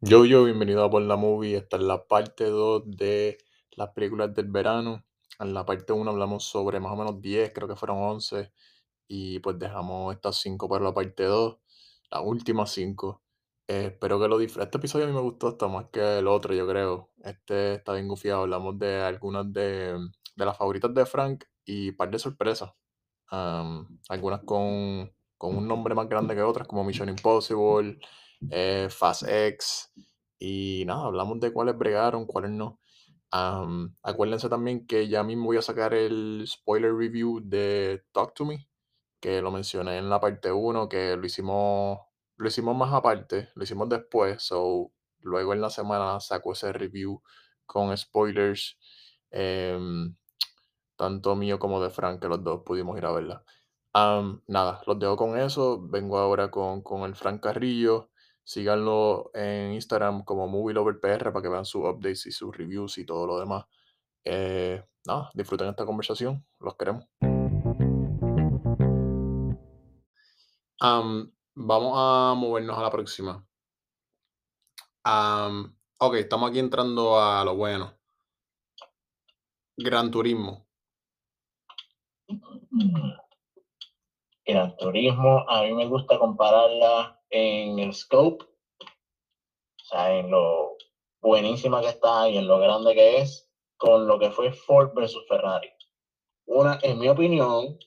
Yo, yo, bienvenido a Por la Movie. Esta es la parte 2 de las películas del verano. En la parte 1 hablamos sobre más o menos 10, creo que fueron 11. Y pues dejamos estas 5 para la parte 2, las últimas 5. Eh, espero que lo disfruten. Este episodio a mí me gustó hasta más que el otro, yo creo. Este está bien gufiado. Hablamos de algunas de, de las favoritas de Frank y par de sorpresas. Am, algunas con, con un nombre más grande que otras, como Mission Impossible, eh, Fast X. Y nada, hablamos de cuáles bregaron, cuáles no. Am, acuérdense también que ya mismo voy a sacar el spoiler review de Talk to Me, que lo mencioné en la parte 1, que lo hicimos, lo hicimos más aparte, lo hicimos después. So, luego en la semana saco ese review con spoilers. em, tanto mío como de Frank, que los dos pudimos ir a verla. Am, nada, los dejo con eso. Vengo ahora con, con el Frank Carrillo. Síganlo en Instagram como MovieLoverPR para que vean sus updates y sus reviews y todo lo demás. Eh, disfruten esta conversación. Los queremos. Am, vamos a movernos a la próxima. Am, ok, estamos aquí entrando a lo bueno. Gran Turismo. Gran Turismo, a mí me gusta compararla en el scope, o sea, en lo buenísima que está y en lo grande que es, con lo que fue Ford versus Ferrari. Una, en mi opinión,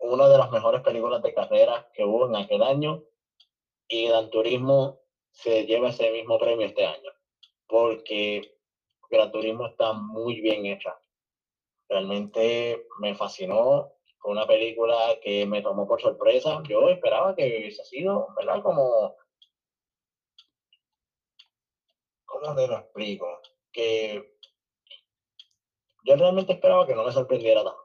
una de las mejores películas de carrera que hubo en aquel año y Gran Turismo se lleva ese mismo premio este año, porque Gran Turismo está muy bien hecha. Realmente me fascinó, fue una película que me tomó por sorpresa. Yo esperaba que hubiese sido, ¿verdad? Como, ¿cómo te lo explico? Que yo realmente esperaba que no me sorprendiera tanto.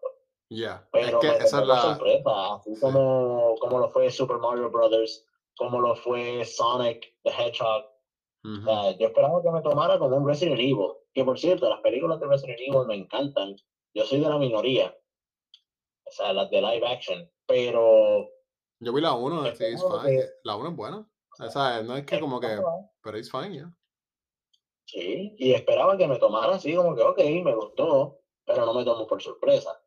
Ya, es Pero que me esa es la. sorpresa, así sí. como, como lo fue Super Mario Brothers, como lo fue Sonic the Hedgehog. Sea, yo esperaba que me tomara como un Resident Evil, que por cierto, las películas de Resident Evil me encantan. Yo soy de la minoría, sea, las de live action, pero Yo vi la 1, sí, it's esperaba fine. que La 1 es buena. O sea, no es que como que. Pero it's fine, ya. sí, y esperaba que me tomara así como que, ok, me gustó, pero no me tomó por sorpresa.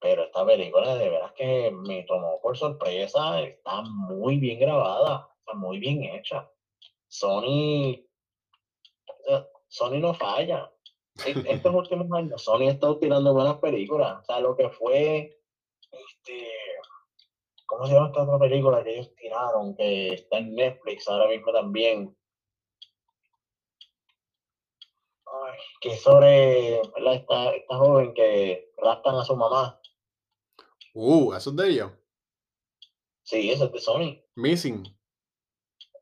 Pero esta película de veras que me tomó por sorpresa, está muy bien grabada, está muy bien hecha. Sony, Sony no falla. Estos últimos años, Sony ha estado tirando buenas películas. O sea, lo que fue, este, ¿cómo se llama esta otra película que ellos tiraron? Que está en Netflix ahora mismo también. Ay, que es sobre ¿verdad? Esta, esta joven que raptan a su mamá. Uh, eso es de ellos. Sí, esa es de Sony. Missing.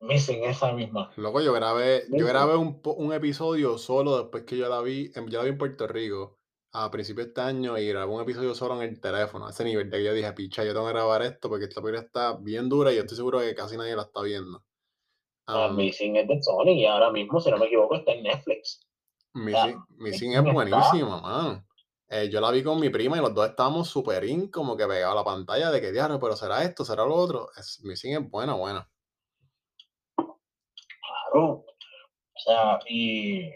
Missing esa misma. Loco, yo grabé, yo grabé un, un episodio solo después que yo la vi, yo la vi en Puerto Rico a principios de este año y grabé un episodio solo en el teléfono, a ese nivel de que yo dije, picha, yo tengo que grabar esto porque esta película está bien dura y yo estoy seguro que casi nadie la está viendo. Ah, Um, Missing es de Sony y ahora mismo, si no me equivoco, está en Netflix. Missing, Missing Missing es buenísima, man. Eh, yo la vi con mi prima y los dos estábamos super in, como que pegados a la pantalla de que diablo, pero será esto, será lo otro. Es, Missing es buena, buena. Claro. O sea, y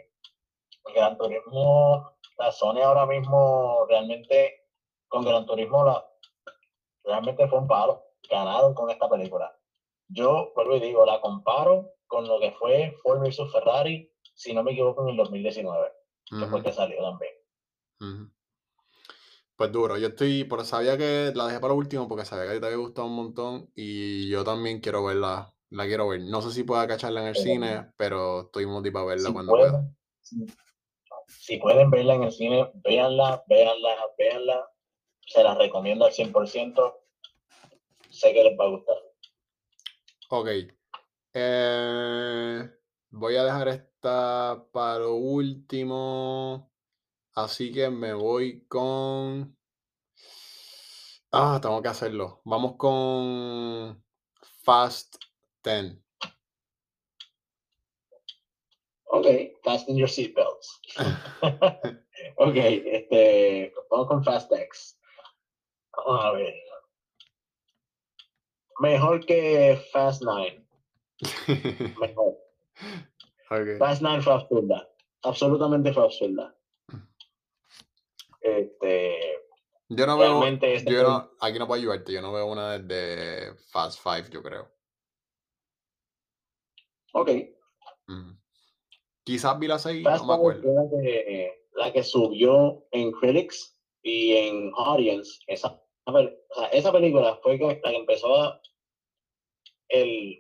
Gran Turismo, la Sony ahora mismo realmente, con Gran Turismo, la, realmente fue un palo. Ganaron con esta película. Yo, vuelvo y digo, la comparo con lo que fue Ford vs Ferrari, si no me equivoco, en el 2019, que fue Ujú, que salió también. Pues duro, yo estoy, pero sabía que la dejé para lo último porque sabía que a ti te había gustado un montón y yo también quiero verla, la quiero ver. No sé si pueda cacharla en el Pero, cine, pero estoy motivado a verla Si cuando pueda. pueden, si, si pueden verla en el cine, véanla, véanla, véanla. Se la recomiendo al 100%. Sé que les va a gustar. Ok. Eh, voy a dejar esta para lo último. Así que me voy con. Ah, tengo que hacerlo. Vamos con Fast 10. Ok, fasten your seatbelts. ok, este, vamos con Fast X. Vamos a ver. Mejor que Fast 9. mejor. Ok. Fast 9 fue absurda. Absolutamente fue absurda. Este, Yo no veo. este Yo no, aquí no puedo ayudarte. Yo no veo una de Fast Five, yo creo. Ok. Ujú. Quizás vi la 6, Fast no me acuerdo. la que, la que subió en Critics y en Audience. Esa, a esa película fue la que empezó a. El,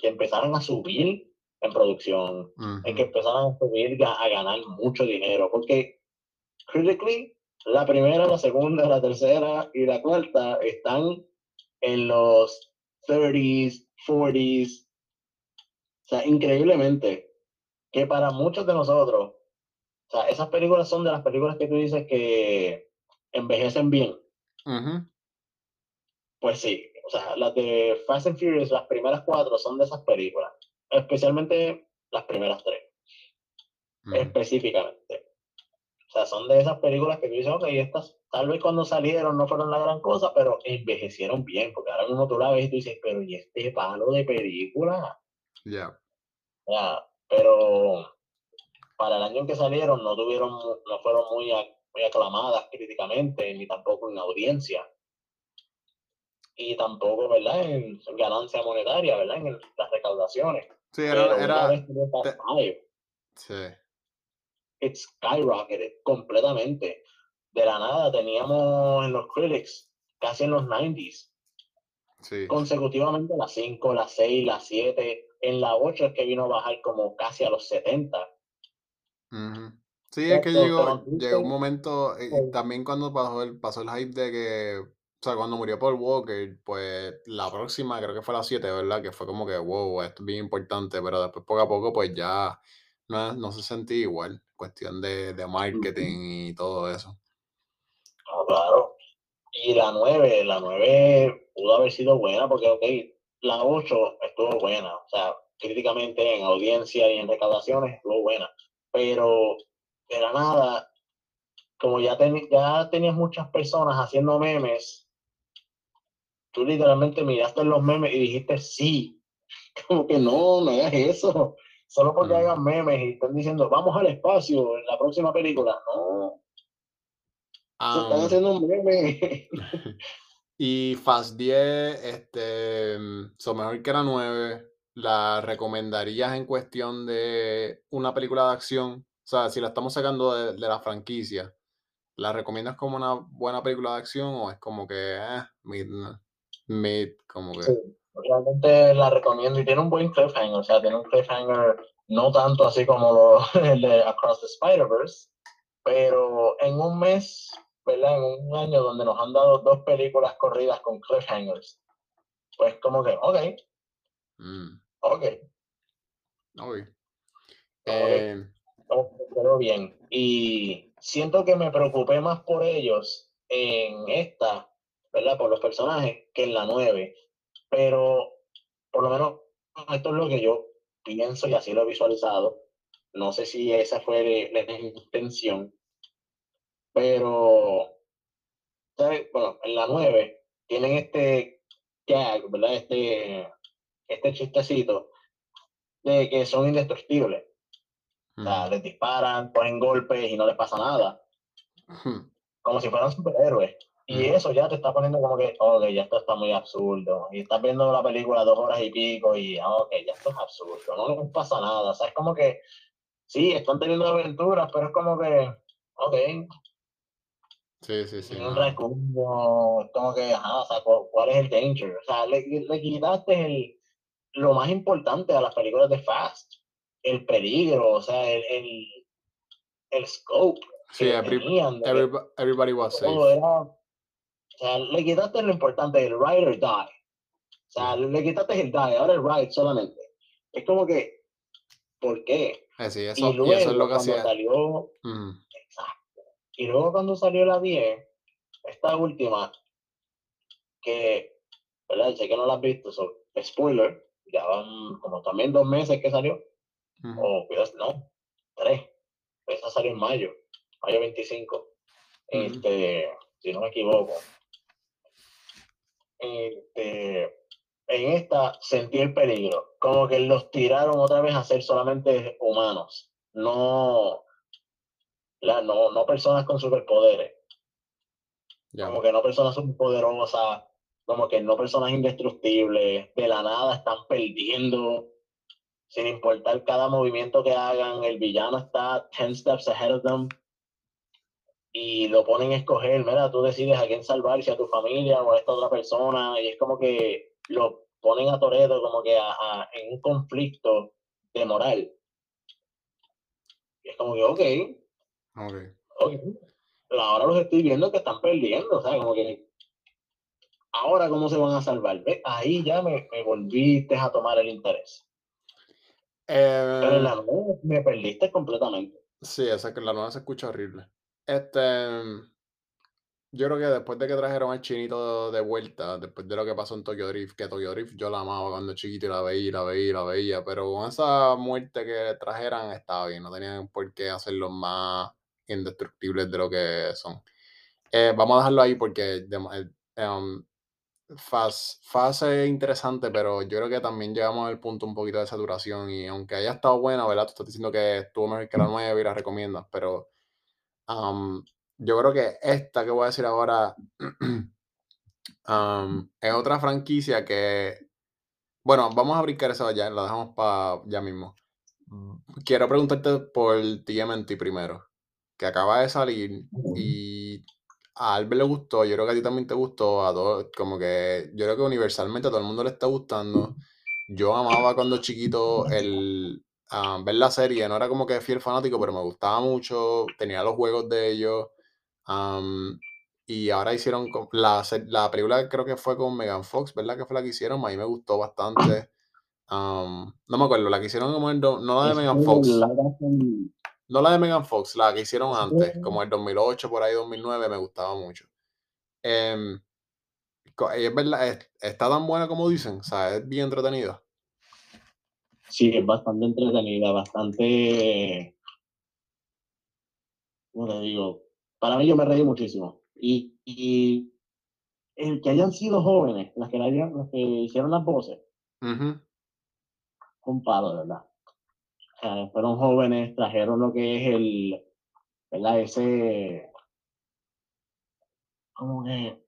que empezaron a subir en producción, en que empezaron a subir ga- a ganar mucho dinero. Porque, critically, la primera, la segunda, la tercera y la cuarta están en los 30s, 40s. O sea, increíblemente, que para muchos de nosotros, o sea, esas películas son de las películas que tú dices que envejecen bien. Pues sí, o sea, las de Fast and Furious, las primeras cuatro son de esas películas, especialmente las primeras tres, específicamente. O sea, son de esas películas que tú dices, ok, estas tal vez cuando salieron no fueron la gran cosa, pero envejecieron bien, porque ahora mismo tú la ves y tú dices, pero ¿y este palo de película? Ya. O sea, pero para el año en que salieron no tuvieron, no fueron muy, muy aclamadas críticamente, ni tampoco en audiencia. Y tampoco, ¿verdad? En ganancia monetaria, ¿verdad? En las recaudaciones. Sí, era. era te- Five, sí. it skyrocketed completamente. De la nada teníamos en los critics, casi en los 90s, Sí. consecutivamente las 5, las 6, las 7. En la 8 es que vino a bajar como casi a los 70. Ujú. Sí, es que llegó, llegó un momento, y- con- también cuando pasó el, pasó el hype de que, o sea, cuando murió Paul Walker, pues la próxima creo que fue la 7, ¿verdad? Que fue como que, wow, esto es bien importante, pero después poco a poco pues ya no, no se sentía igual, cuestión de, de marketing y todo eso. Ah, claro. Y la 9, la 9 pudo haber sido buena porque, ok, la 8 estuvo buena, o sea, críticamente en audiencia y en recaudaciones estuvo buena, pero de la nada, como ya, teni- ya tenías muchas personas haciendo memes, tú literalmente miraste los memes y dijiste sí, como que no, no hagas eso, solo porque Mm. hagan memes y están diciendo vamos al espacio en la próxima película, no, se están Am, haciendo un meme. y Fast 10, este, son mejor que la 9, ¿la recomendarías en cuestión de una película de acción? O sea, si la estamos sacando de, de la franquicia, ¿la recomiendas como una buena película de acción o es como que, eh, mid, mid, como que... Sí, realmente la recomiendo y tiene un buen cliffhanger, o sea, tiene un cliffhanger no tanto así como lo, el de Across the Spider-Verse, pero en un mes, ¿verdad? En un año donde nos han dado dos películas corridas con cliffhangers, pues como que, ok, mm, ok, ok. Eh, quedó bien. Y siento que me preocupé más por ellos en esta, ¿verdad? Por los personajes que en la 9, pero por lo menos esto es lo que yo pienso y así lo he visualizado. No sé si esa fue la intención, pero ¿sabes? bueno, en la 9 tienen este gag, ¿verdad? Este, este chistecito de que son indestructibles. O sea, mm, les disparan, ponen golpes y no les pasa nada, mm, como si fueran superhéroes. Y Ujú. eso ya te está poniendo como que, ok, ya esto está muy absurdo. Y estás viendo la película dos horas y pico y, ah, ok, ya esto es absurdo, no les pasa nada. O sea, es como que, sí, están teniendo aventuras, pero es como que, ok, sí, sí, sí, no. es como que, ajá, o sea, ¿cuál, es el danger? O sea, le, le quitaste el, lo más importante a las películas de Fast, el peligro, o sea, el, el, el scope Sí, every- tenían. de que everybo- everybody was safe. era, o sea, le quitaste lo importante, el ride or die. O sea, Sí. le quitaste el die, ahora el ride solamente. Es como que, ¿por qué? Sí, Y eso, y luego, eso es lo que cuando hacía. salió, mm. Y luego cuando salió la 10, esta última, que, ¿verdad? Sé que no la has visto, so, spoiler, ya van como también dos meses que salió, ujú, o cuidado, no, tres. Esa salió en mayo, mayo 25. ujú. Este, si no me equivoco. Este, en esta sentí el peligro, como que los tiraron otra vez a ser solamente humanos, no, no, no personas con superpoderes, Ya. como que no personas superpoderosas, como que no personas indestructibles, de la nada están perdiendo, sin importar cada movimiento que hagan, el villano está 10 steps ahead of them. Y lo ponen a escoger, mira, tú decides a quién salvar, si a tu familia o a esta otra persona, y es como que lo ponen a Toreto como que a, a, en un conflicto de moral. Y es como que, ok, Ok. ok, pero ahora los estoy viendo que están perdiendo, o sea, como que ahora cómo se van a salvar, ¿Ves? ahí ya me, me volviste a tomar el interés. Pero en Eh, la nueva me perdiste completamente. sí, esa que la nueva se escucha horrible. Este, yo creo que después de que trajeron al chinito de vuelta, después de lo que pasó en Tokyo Drift, que Tokyo Drift yo la amaba cuando chiquito y la veía, la veía, la veía, pero con esa muerte que trajeran estaba bien, no tenían por qué hacerlos más indestructibles de lo que son. Eh, vamos a dejarlo ahí porque de- eh, um, Faz, es interesante, pero yo creo que también llegamos al punto un poquito de saturación y aunque haya estado buena, ¿verdad? Tú estás diciendo que estuvo mejor que la nueva y la recomiendas, pero um, yo creo que esta que voy a decir ahora um, es otra franquicia que, bueno, vamos a brincar eso ya, la dejamos para ya mismo. Quiero preguntarte por TMNT primero, que acaba de salir y a Albert le gustó, yo creo que a ti también te gustó, a todos, como que yo creo que universalmente a todo el mundo le está gustando. Yo amaba cuando chiquito el ah, ver la serie, no era como que fiel fanático, pero me gustaba mucho, tenía los juegos de ellos. y ahora hicieron la, la película creo que fue con Megan Fox, ¿verdad? Que fue la que hicieron, a mí me gustó bastante. No me acuerdo, la que hicieron como el do- no la de Megan Fox, no la de Megan Fox, la que hicieron es antes, como el 2008, por ahí 2009, me gustaba mucho. Em, co- y es verdad, es- está tan buena como dicen, o sea, es bien entretenida. Sí, es bastante entretenida, bastante, ¿cómo te digo? Para mí yo me reí muchísimo. Y, y el que hayan sido jóvenes, las que, la hayan- las que hicieron las voces, Ujú, un palo, de verdad. Sea, fueron jóvenes, trajeron lo que es el, ¿verdad? Ese, ¿cómo que?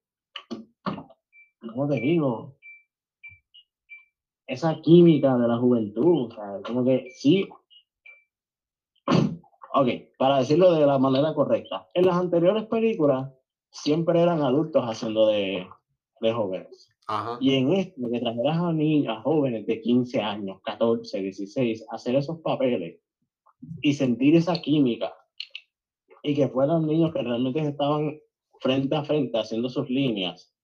¿Cómo te digo? Esa química de la juventud, o como que sí. Ok, para decirlo de la manera correcta, en las anteriores películas siempre eran adultos haciendo de, de jóvenes. Ajá. Y en esto, que trajeras a niños, a jóvenes de 15 años, 14, 16, hacer esos papeles y sentir esa química y que fueran niños que realmente estaban frente a frente haciendo sus líneas,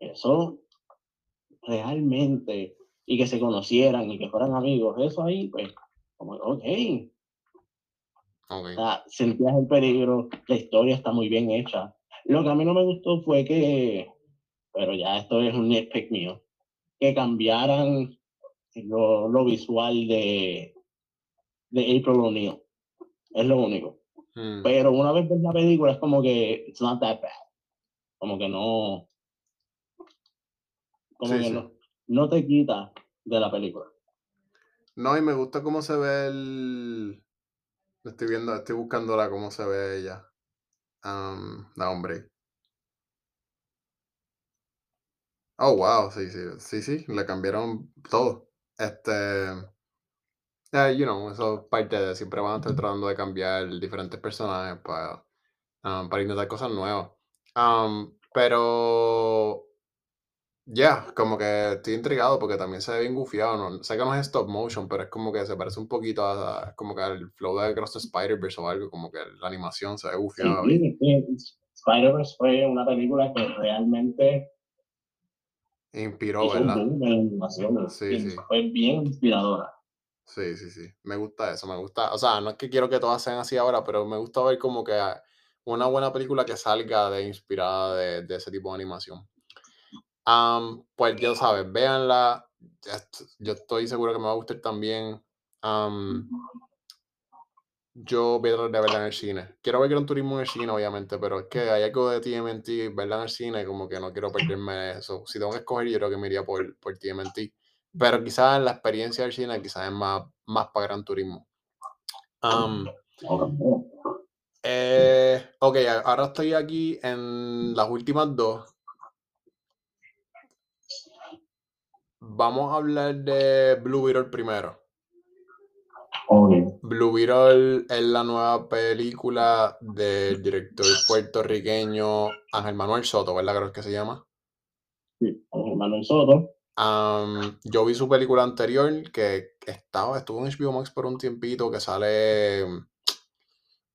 eso realmente, y que se conocieran y que fueran amigos, eso ahí, pues, como, ok, Ok. o sea, sentías el peligro, la historia está muy bien hecha. Lo que a mí no me gustó fue que, pero ya esto es un nitpick mío, que cambiaran lo, lo visual de, de April O'Neil. Es lo único. Mm, Pero una vez ves la película es como que it's not that bad. Como que no. Como Sí, que sí. no, no te quita de la película. No, y me gusta cómo se ve el. Estoy viendo, estoy buscándola cómo se ve ella. Um, no, hombre. Oh, wow, sí, sí, sí, sí, le cambiaron todo. Este. eh, you know, eso es parte de. Siempre van a estar tratando de cambiar diferentes personajes para, um, para intentar cosas nuevas. Um, pero. Ya, como que estoy intrigado porque también se ve bien gufiado, ¿no? Sé que no es stop motion, pero es como que se parece un poquito a, como que al flow de Cross the Spider-Verse o algo, como que la animación se ve Sí, gufiado. y es que Spider-Verse fue una película que realmente inspiró, ¿verdad? Sí, sí. Fue bien inspiradora. Sí, sí, sí. Me gusta eso, me gusta. O sea, no es que quiero que todas sean así ahora, pero me gusta ver como que una buena película que salga de inspirada de, de ese tipo de animación. Am, pues ya sabes, véanla. Yo estoy seguro que me va a gustar también. Am, yo voy a tratar de verla en el cine. Quiero ver Gran Turismo en el cine, obviamente, pero es que hay algo de TMNT, verla en el cine, como que no quiero perderme eso. Si tengo que escoger, yo creo que me iría por, por TMNT. Pero quizás la experiencia del cine quizás es más, más para Gran Turismo. Um, eh, ok, ahora estoy aquí en las últimas dos. Vamos a hablar de Blue Beetle primero. Blue Beetle es la nueva película del director puertorriqueño Ángel Manuel Soto, ¿verdad? Creo que se llama. Sí, Ángel Manuel Soto. yo vi su película anterior que estaba, estuvo en HBO Max por un tiempito que sale.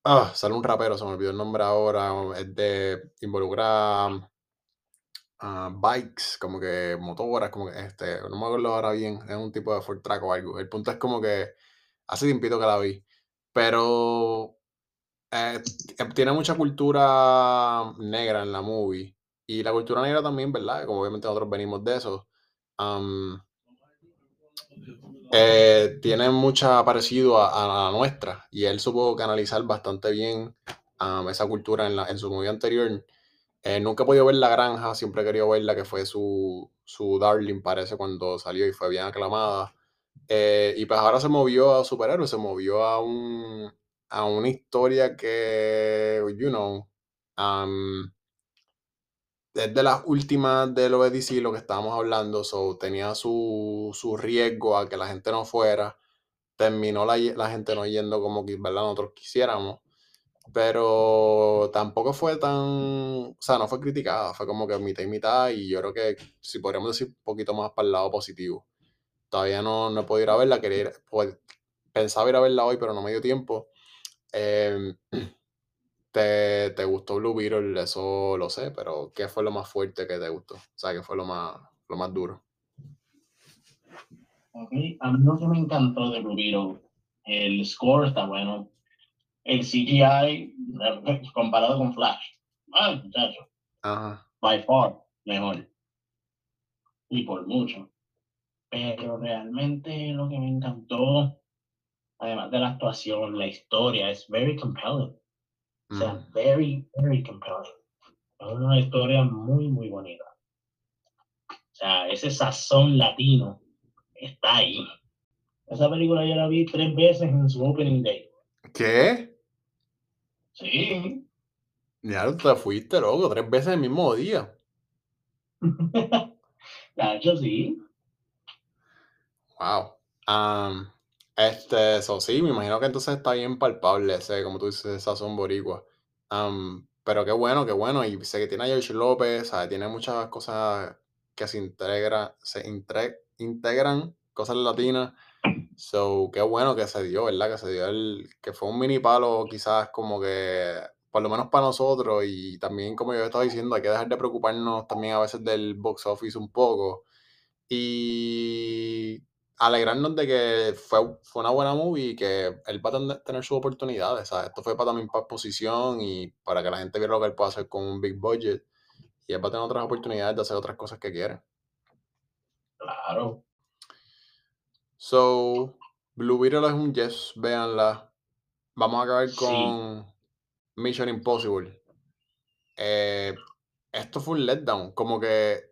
Ah, sale un rapero, se me olvidó el nombre ahora. Es de involucrar bikes, como que motoras, como que este, no me acuerdo ahora bien, es un tipo de Ford Track o algo. El punto es como que hace tiempito que la vi, pero eh, tiene mucha cultura negra en la movie. Y la cultura negra también, ¿verdad? Como obviamente nosotros venimos de eso. Eh, tiene mucha parecido a, la nuestra. Y él supo canalizar bastante bien esa cultura en, la, en su movie anterior. Eh, nunca he podido ver La Granja, siempre he querido verla, que fue su, su Darling, parece, cuando salió y fue bien aclamada. Eh, y pues ahora se movió a superhéroes, se movió a, un, a una historia que, you know, um, las últimas de lo de DC, lo que estábamos hablando, so, tenía su, su riesgo a que la gente no fuera. Terminó la, la gente no yendo como que, ¿verdad? nosotros quisiéramos pero tampoco fue tan, o sea, no fue criticada, fue como que mitad y mitad y yo creo que si podríamos decir un poquito más para el lado positivo. Todavía no, no he podido ir a verla, quería ir, pues, pensaba ir a verla hoy, pero no me dio tiempo. Em, te, te, gustó Blue Beetle, eso lo sé, pero ¿qué fue lo más fuerte que te gustó? O sea, ¿qué fue lo más, lo más duro? Okay. A mí lo que me encantó de Blue Beetle, el score está bueno, el CGI comparado con Flash. Ah, muchacho. By far, mejor. Y por mucho. Pero realmente lo que me encantó, además de la actuación, la historia, es very compelling. O sea, mm. very, very compelling. Es una historia muy, muy bonita. O sea, ese sazón latino está ahí. Esa película yo la vi tres veces en su opening day. ¿Qué? Sí. Ya te fuiste, loco, tres veces el mismo día. Hecho, sí. Wow. este, eso sí, me imagino que entonces está bien palpable ese, como tú dices, esa son boricua. pero qué bueno, qué bueno. Y sé que tiene a George López, tiene muchas cosas que se integra, se integran, cosas latinas. So, qué bueno que se dio, ¿verdad? Que se dio el, que fue un mini palo quizás como que, por lo menos para nosotros, y también como yo estaba diciendo, hay que dejar de preocuparnos también a veces del box office un poco. Y alegrarnos de que fue, fue una buena movie y que él va a tener sus oportunidades. ¿sabes? Esto fue para también para exposición y para que la gente viera lo que él puede hacer con un big budget. Y él va a tener otras oportunidades de hacer otras cosas que quiere. Claro. So, Blue Beetle es un yes, véanla. Vamos a acabar con Mission Impossible. Eh, esto fue un letdown, como que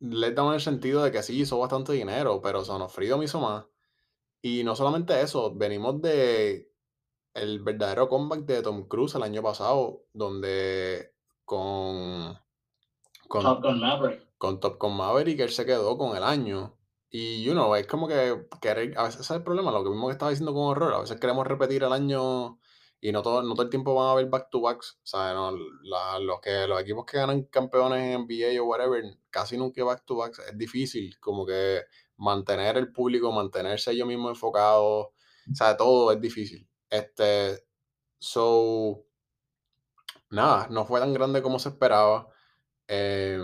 letdown en el sentido de que sí hizo bastante dinero, pero Sonofrido me hizo más. Y no solamente eso, venimos de el verdadero comeback de Tom Cruise el año pasado, donde con, con Top Gun Maverick. Con Top Gun Maverick él se quedó con el año. Y, you know, es como que querer, a veces es el problema, lo que mismo que estaba diciendo con horror, a veces queremos repetir el año y no todo, no todo el tiempo van a haber back to backs, o sea, no, los, que, los equipos que ganan campeones en NBA o whatever, casi nunca back to backs, es difícil, como que mantener el público, mantenerse ellos mismos enfocados, o sea, todo es difícil. Este, so, nada, no fue tan grande como se esperaba. Eh,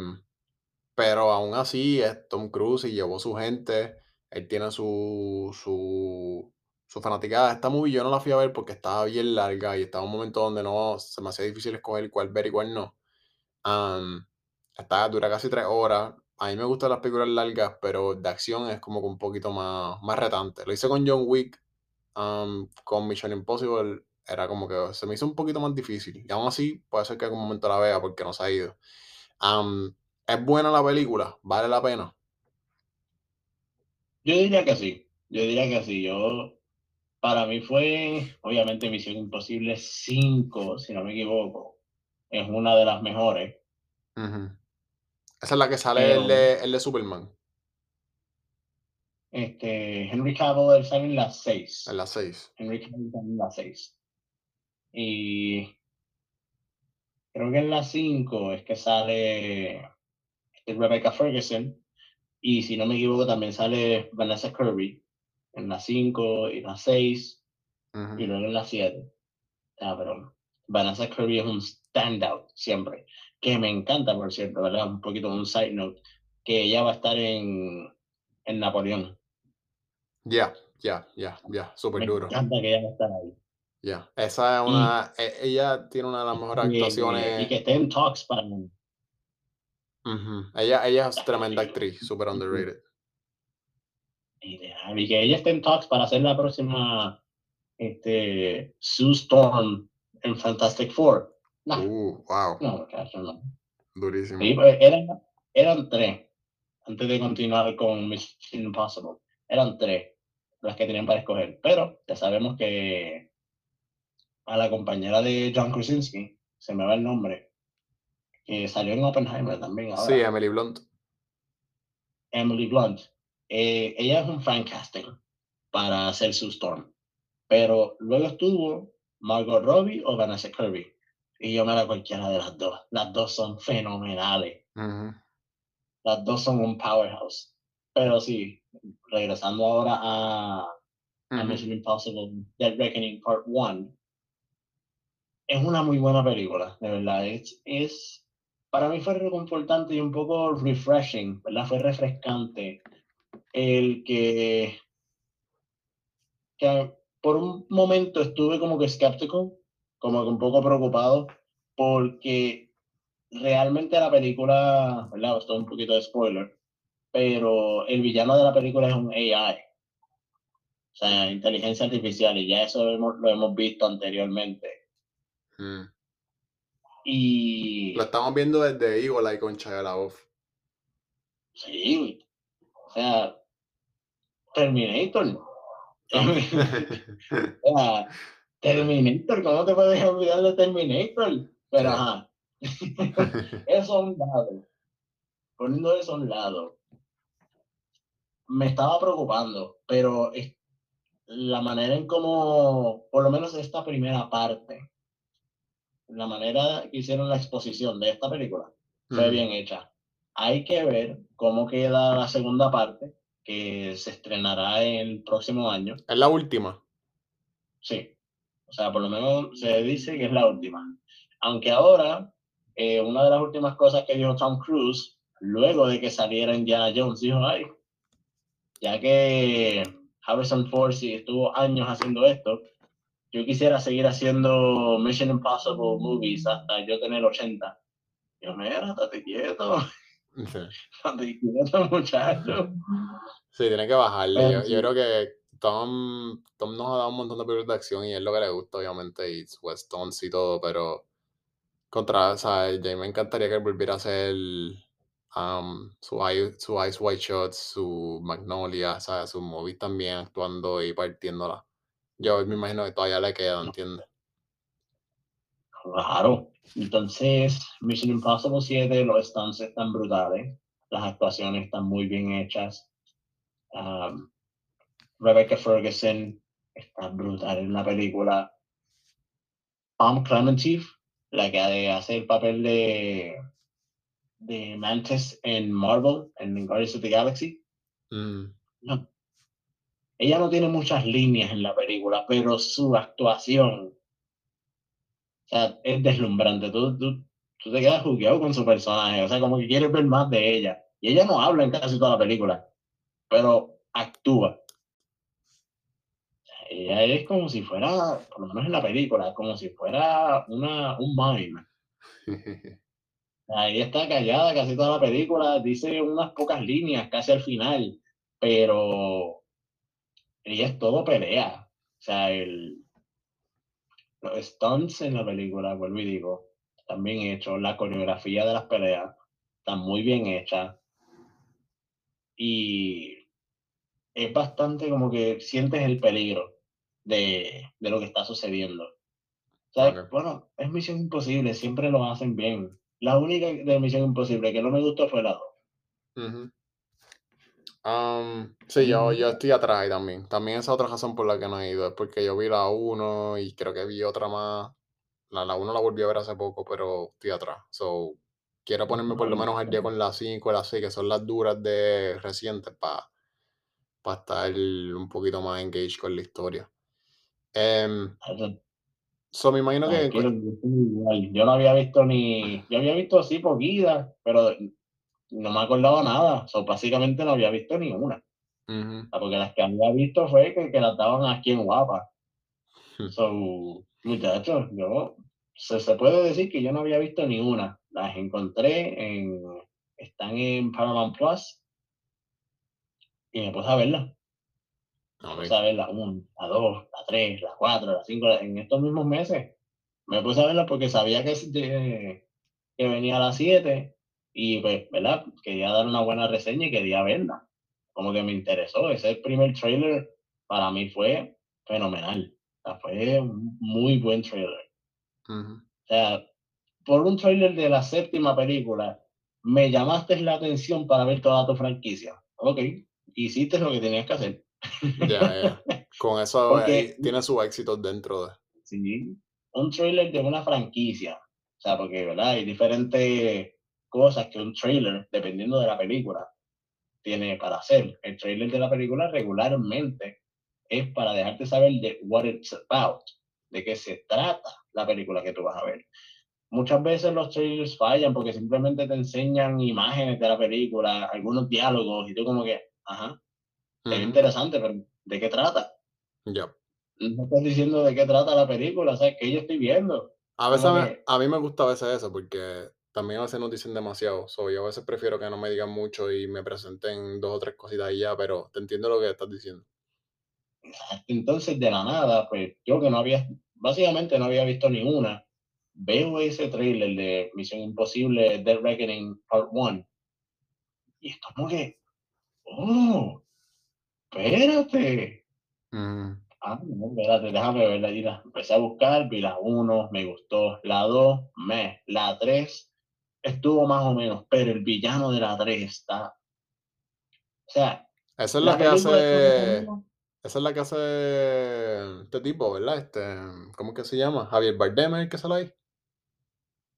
pero aún así es Tom Cruise y llevó su gente. Él tiene su, su, su fanaticada. Esta movie yo no la fui a ver porque estaba bien larga y estaba en un momento donde no se me hacía difícil escoger cuál ver y cuál no. Um, está, dura casi tres horas. A mí me gustan las películas largas, pero de acción es como que un poquito más, más retante. Lo hice con John Wick con Mission Impossible era como que se me hizo un poquito más difícil. Y aún así, puede ser que algún momento la vea porque no se ha ido. Um, ¿Es buena la película? ¿Vale la pena? Yo diría que sí. Yo diría que sí. Yo, para mí fue, obviamente, Misión Imposible 5, si no me equivoco. Es una de las mejores. Esa es la que sale el, de, el de Superman, Este, Henry Cavill él sale en las 6. en las 6. Henry Cavill sale en las 6. Y creo que en las 5 es que sale Rebecca Ferguson. Y si no me equivoco, también sale Vanessa Kirby en las 5 y las 6. y luego en la 7. Ah, pero Vanessa Kirby es un standout siempre. Que me encanta, por cierto, ¿verdad? Un poquito un side note. Que ella va a estar en, en Napoleón. Ya, ya, ya, ya, súper Me duro. encanta que ella va a estar ahí. Ya, esa es una. e- Ella tiene una de las mejores Y, y actuaciones. que esté en talks para. Ujú. Ella, ella es tremenda actriz, súper underrated. Ideal, Y que ella esté en talks para hacer la próxima este, Sue Storm en Fantastic Four. No, Uh, wow, no, muchacho, no. durísimo. Sí, pues, eran, eran tres, antes de continuar con Mission Impossible. Eran tres las que tenían para escoger. Pero ya sabemos que a la compañera de John Krasinski, se me va el nombre, que salió en Oppenheimer también ahora, Sí, Emily Blunt. Emily Blunt. Eh, ella es un fan casting para hacer su Storm. Pero luego estuvo Margot Robbie o Vanessa Kirby. Y yo me la cualquiera de las dos. Las dos son fenomenales. Ujú. Las dos son un powerhouse. Pero sí, regresando ahora a, a Ujú. Mission Impossible Dead Reckoning Part 1, es una muy buena película, de verdad. Es, es, para mí fue reconfortante y un poco refreshing, ¿verdad? Fue refrescante el que, que por un momento estuve como que escéptico, como que un poco preocupado, porque realmente la película, ¿verdad? Esto es un poquito de spoiler, pero el villano de la película es un AI. O sea, inteligencia artificial, y ya eso hemos- lo hemos visto anteriormente. Mm. Y Lo estamos viendo desde Eagle Eye con Shia sí, o sea, Terminator. Terminator, ¿cómo te puedes olvidar de Terminator? Pero ajá, eso a un lado. Poniendo eso a un lado, me estaba preocupando, pero la manera en cómo, por lo menos esta primera parte, la manera que hicieron la exposición de esta película fue bien hecha. Hay que ver cómo queda la segunda parte, que se estrenará el próximo año. Es la última. Sí, o sea, por lo menos se dice que es la última. Aunque ahora, eh, una de las últimas cosas que dijo Tom Cruise, luego de que saliera Indiana Jones, dijo, ay, ya que Harrison Ford sí estuvo años haciendo esto, yo quisiera seguir haciendo Mission Impossible movies hasta yo tener 80. Yo, mira, estate quieto, Sí. muchacho. Sí, tiene que bajarle. Yo, yo creo que Tom, Tom nos ha dado un montón de películas de acción y es lo que le gusta, obviamente, y su Stones y todo, pero contra, o sea, ya me encantaría que volviera a hacer um, su, su Ice White Shots, su Magnolia, o sea, su movie también actuando y partiéndola. Yo me imagino que todavía le queda, ¿entiendes? Claro. Entonces, Mission Impossible 7, los stunts están brutales, las actuaciones están muy bien hechas. Um, Rebecca Ferguson está brutal en la película. Tom Clemente, la que hace el papel de, de Mantis en Marvel, en Guardians of the Galaxy. Mm, No. Ella no tiene muchas líneas en la película, pero su actuación sea, es deslumbrante. Tú, tú, tú te quedas jugueado con su personaje. O sea, como que quieres ver más de ella. Y ella no habla en casi toda la película, pero actúa. Ella es como si fuera, por lo menos en la película, como si fuera una, un mime. Ella está callada casi toda la película, dice unas pocas líneas casi al final, pero ella es todo pelea. O sea, el, los stunts en la película, vuelvo y digo, están bien hechos, la coreografía de las peleas está muy bien hecha y es bastante como que sientes el peligro de, de lo que está sucediendo. O sea, Ok. Bueno, es Misión Imposible, siempre lo hacen bien. La única de Misión Imposible que no me gustó fue la 2. Ujú. Am, sí, yo, yo estoy atrás ahí también. También esa otra razón por la que no he ido es porque yo vi la 1 y creo que vi otra más. La, la 1 la volví a ver hace poco, pero estoy atrás. So, quiero ponerme por lo menos al día con las 5 y las 6, que son las duras de recientes, para estar un poquito más engaged con la historia. Em, so, me imagino que... Tranquilo, yo no había visto ni. Yo había visto así poquitas, pero no me acordaba nada. So, básicamente no había visto ni una. Ujú. O sea, porque las que había visto fue que, que las daban aquí en Guapa. Hmm. So, muchachos, yo. Se, se puede decir que yo no había visto ni una. Las encontré en. Están en Paramount Plus. Y me puse a verlas. Me puse a ver la 1, la 2, la 3, la 4, la 5, en estos mismos meses. Me puse a verla porque sabía que, que venía a las 7 y pues, ¿verdad? Quería dar una buena reseña y quería verla. Como que me interesó. Ese primer trailer para mí fue fenomenal. O sea, fue un muy buen trailer. Ujú. O sea, por un trailer de la séptima película, me llamaste la atención para ver toda tu franquicia. Ok, hiciste lo que tenías que hacer. Ya, ya. Con eso Porque- tiene su éxito dentro de. Sí, un trailer de una franquicia. O sea, porque, ¿verdad? Hay diferentes cosas que un trailer, dependiendo de la película, tiene para hacer. El trailer de la película regularmente es para dejarte saber de what it's about, de qué se trata la película que tú vas a ver. Muchas veces los trailers fallan porque simplemente te enseñan imágenes de la película, algunos diálogos, y tú como que, ajá, es Ujú. interesante, pero ¿de qué trata? Ya. No estás diciendo de qué trata la película, o sea, que yo estoy viendo. A veces Como me- que- a mí me gusta a veces eso porque también a veces nos dicen demasiado. So, yo a veces prefiero que no me digan mucho y me presenten dos o tres cositas y ya, pero te entiendo lo que estás diciendo. Entonces, de la nada, pues yo que no había, básicamente no había visto ni una, veo ese trailer de Misión Imposible Dead Reckoning Part 1 y es como que, oh, espérate. Ujú. Ah, no, espérate, déjame verla. Y la empecé a buscar, vi la 1, me gustó. La 2, me. La 3 estuvo más o menos, pero el villano de la 3 está. O sea, Esa es la la que hace. Esa es la que hace este tipo, ¿verdad? Este, ¿cómo es que se llama? Javier Bardem el que sale ahí.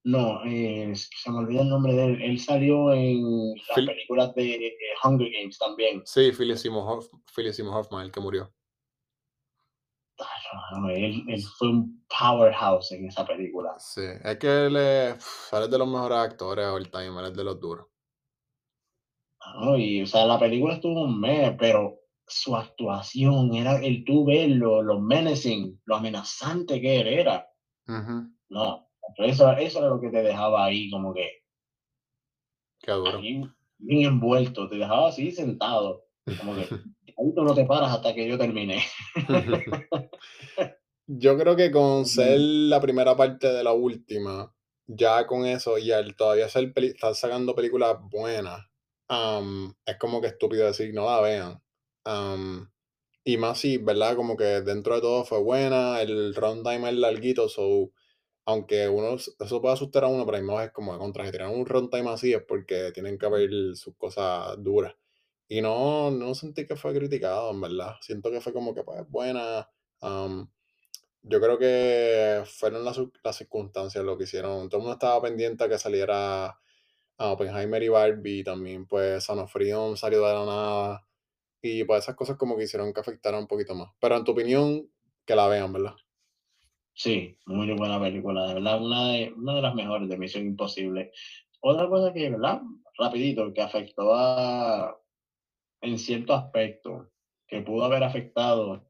No, eh, se me olvida el nombre de él. Él salió en las Phil- películas de eh, Hunger Games también. Sí, Philip Seymour, Hoff- Hoffman, el que murió. Ah, él, él fue un powerhouse en esa película. Sí, es que él es, él es de los mejores actores all time, él es de los duros. ¿no? Y, o sea, la película estuvo un mes, pero su actuación era el tú verlo, lo menacing, lo amenazante que él era. Ujú, No, eso, eso era lo que te dejaba ahí, como que Qué duro. bien, bien envuelto, te dejaba así sentado, como que ahí tú no te paras hasta que yo termine. Yo creo que con ser la primera parte de la última, ya con eso y al todavía ser peli- estar sacando películas buenas, am, es como que estúpido decir no la vean. Am, y más si, ¿verdad? Como que dentro de todo fue buena, el runtime es larguito, so, aunque uno, eso puede asustar a uno, pero a mí es como contra, si tienen un runtime así es porque tienen que haber sus cosas duras. Y no, no sentí que fue criticado, en verdad. Siento que fue como que pues buena. yo creo que fueron las, las circunstancias lo que hicieron. Todo el mundo estaba pendiente a que saliera a Oppenheimer y Barbie. También, pues, Son of Freedom salió de la nada. Y pues esas cosas como que hicieron que afectara un poquito más. Pero en tu opinión, que la vean, ¿verdad? Sí, muy buena película, de verdad, una de, una de las mejores de Misión Imposible. Otra cosa que, ¿verdad? Rapidito, que afectó a, en cierto aspecto, que pudo haber afectado,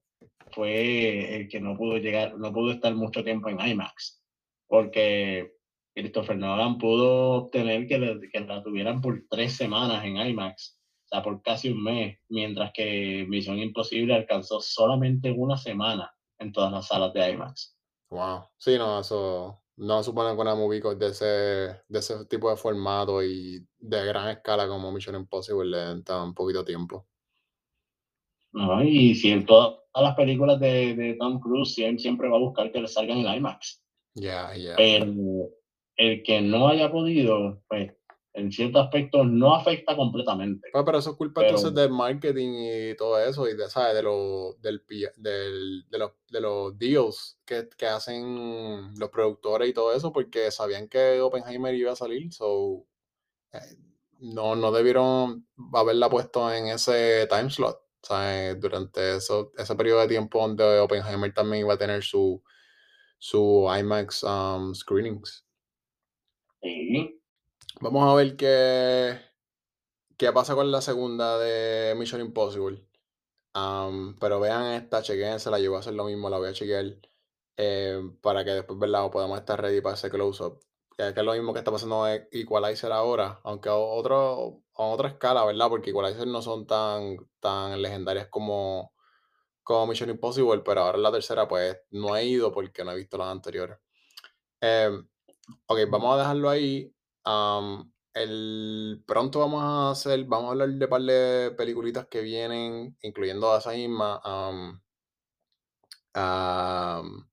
fue el que no pudo llegar, no pudo estar mucho tiempo en IMAX, porque Christopher Nolan pudo obtener que, que la tuvieran por tres semanas en IMAX, o sea, por casi un mes, mientras que Misión Imposible alcanzó solamente una semana en todas las salas de IMAX. Wow. Sí, no, eso no supone que una movie de ese, de ese tipo de formato y de gran escala como Mission Impossible le den tan poquito tiempo. ¿no? Y si en todas las películas de, de Tom Cruise, él siempre va a buscar que le salgan en IMAX. Ya, ya. Pero el que no haya podido, pues, en ciertos aspectos no afecta completamente. Pues, pero eso es culpa Pero- entonces del marketing y todo eso, y de, ¿sabes? De, los del, del, de, los, de los deals que, que hacen los productores y todo eso, porque sabían que Oppenheimer iba a salir, so eh, no, no debieron haberla puesto en ese time slot, ¿sabes? Durante eso, ese periodo de tiempo donde Oppenheimer también iba a tener su, su IMAX um, screenings. Sí, Vamos a ver qué, qué pasa con la segunda de Mission Impossible. Pero vean esta, chequense, la llevo a hacer lo mismo, la voy a chequear eh, para que después, ¿verdad? podamos estar ready para ese close-up. Que es lo mismo que está pasando en Equalizer ahora, aunque a, otro, a otra escala, ¿verdad? Porque Equalizer no son tan, tan legendarias como, como Mission Impossible, pero ahora la tercera, pues no he ido porque no he visto las anteriores. Em, ok, vamos a dejarlo ahí. El, pronto vamos a hacer, vamos a hablar de un par de peliculitas que vienen, incluyendo a esa misma. am, am,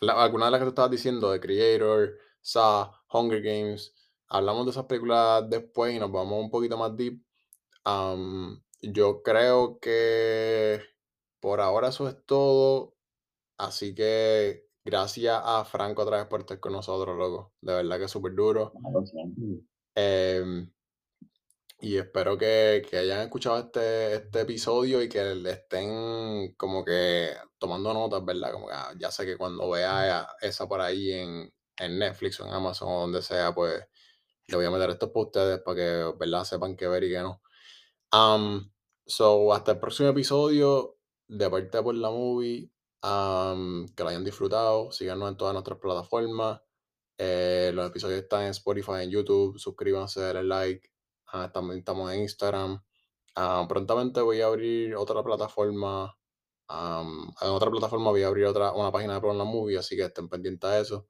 la- alguna de las que tú estabas diciendo, The Creator, Saw, Hunger Games. Hablamos de esas películas después y nos vamos un poquito más deep. Yo creo que por ahora eso es todo. Así que gracias a Franco otra vez por estar con nosotros, loco. De verdad que es súper duro. Em, y espero que, que hayan escuchado este, este episodio y que le estén como que tomando notas, ¿verdad? Como que ah, ya sé que cuando vea esa por ahí en, en Netflix o en Amazon o donde sea, pues le voy a meter esto para ustedes para que, ¿verdad? Sepan qué ver y qué no. Um, so, hasta el próximo episodio de Parte por la Movie. Que lo hayan disfrutado. Síganos en todas nuestras plataformas. Eh, los episodios están en Spotify, en YouTube. Suscríbanse, denle like. Ah, también estamos en Instagram. Ah, prontamente voy a abrir otra plataforma. en otra plataforma voy a abrir otra, una página de la Movie, así que estén pendientes a eso.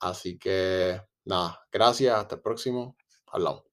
Así que nada, gracias. Hasta el próximo. Hablamos.